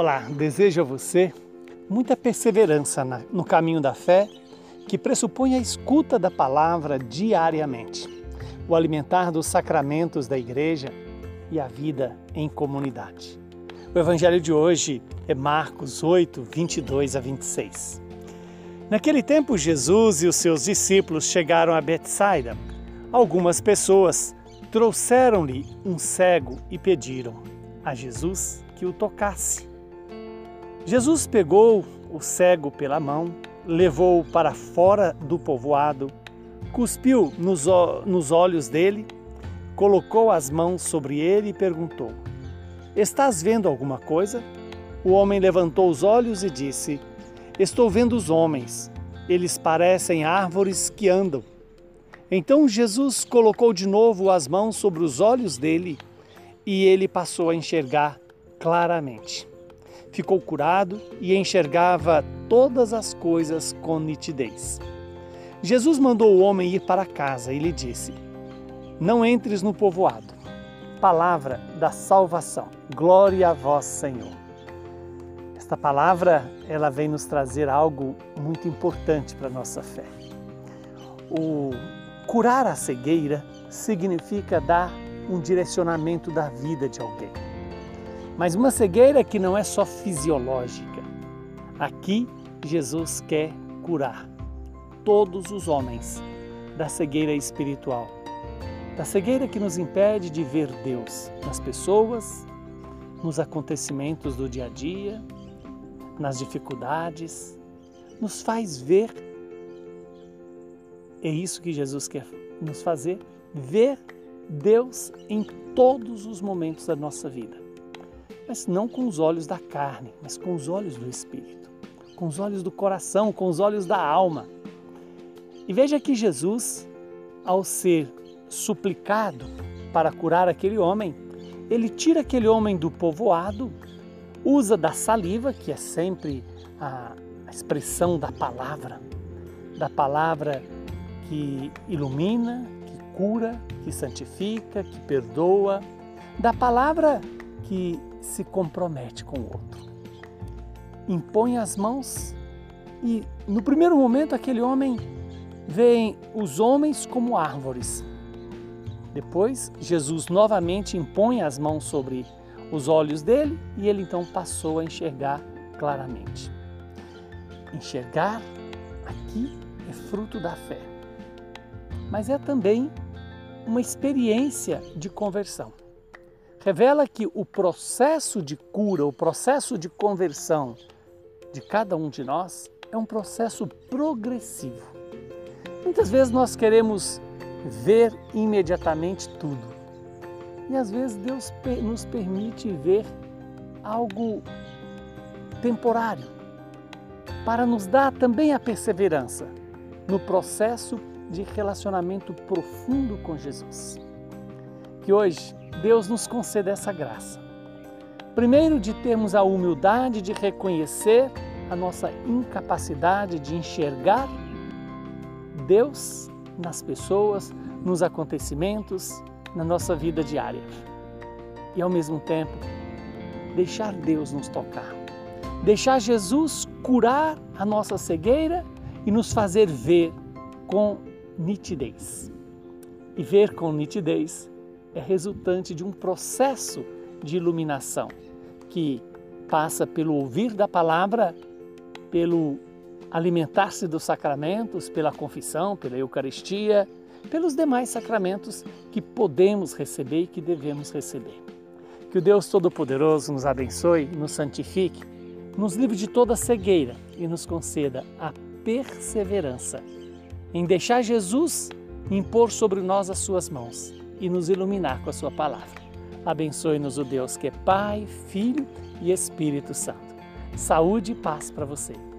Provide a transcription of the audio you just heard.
Olá, desejo a você muita perseverança no caminho da fé que pressupõe a escuta da palavra diariamente, o alimentar dos sacramentos da igreja e a vida em comunidade. O evangelho de hoje é Marcos 8, 22 a 26. Naquele tempo, Jesus e os seus discípulos chegaram a Betsaida. Algumas pessoas trouxeram-lhe um cego e pediram a Jesus que o tocasse. Jesus pegou o cego pela mão, levou-o para fora do povoado, cuspiu nos, nos olhos dele, colocou as mãos sobre ele e perguntou: Estás vendo alguma coisa? O homem levantou os olhos e disse: Estou vendo os homens. Eles parecem árvores que andam. Então Jesus colocou de novo as mãos sobre os olhos dele e ele passou a enxergar claramente ficou curado e enxergava todas as coisas com nitidez. Jesus mandou o homem ir para casa e lhe disse: Não entres no povoado. Palavra da salvação. Glória a vós, Senhor. Esta palavra, ela vem nos trazer algo muito importante para a nossa fé. O curar a cegueira significa dar um direcionamento da vida de alguém. Mas uma cegueira que não é só fisiológica. Aqui Jesus quer curar todos os homens da cegueira espiritual, da cegueira que nos impede de ver Deus nas pessoas, nos acontecimentos do dia a dia, nas dificuldades, nos faz ver. É isso que Jesus quer nos fazer, ver Deus em todos os momentos da nossa vida mas não com os olhos da carne, mas com os olhos do Espírito, com os olhos do coração, com os olhos da alma. E veja que Jesus, ao ser suplicado para curar aquele homem, ele tira aquele homem do povoado, usa da saliva, que é sempre a expressão da palavra, da palavra que ilumina, que cura, que santifica, que perdoa, da palavra que se compromete com o outro. Impõe as mãos e, no primeiro momento, aquele homem vê os homens como árvores. Depois, Jesus novamente impõe as mãos sobre os olhos dele e ele então passou a enxergar claramente. Enxergar aqui é fruto da fé, mas é também uma experiência de conversão revela que o processo de cura, o processo de conversão de cada um de nós é um processo progressivo. Muitas vezes nós queremos ver imediatamente tudo. E às vezes Deus nos permite ver algo temporário para nos dar também a perseverança no processo de relacionamento profundo com Jesus. Que hoje Deus nos conceda essa graça. Primeiro, de termos a humildade de reconhecer a nossa incapacidade de enxergar Deus nas pessoas, nos acontecimentos, na nossa vida diária. E ao mesmo tempo, deixar Deus nos tocar. Deixar Jesus curar a nossa cegueira e nos fazer ver com nitidez. E ver com nitidez é resultante de um processo de iluminação que passa pelo ouvir da palavra, pelo alimentar-se dos sacramentos, pela confissão, pela Eucaristia, pelos demais sacramentos que podemos receber e que devemos receber. Que o Deus Todo-Poderoso nos abençoe, nos santifique, nos livre de toda cegueira e nos conceda a perseverança em deixar Jesus impor sobre nós as suas mãos e nos iluminar com a Sua palavra. Abençoe-nos o Deus que é Pai, Filho e Espírito Santo. Saúde e paz para você.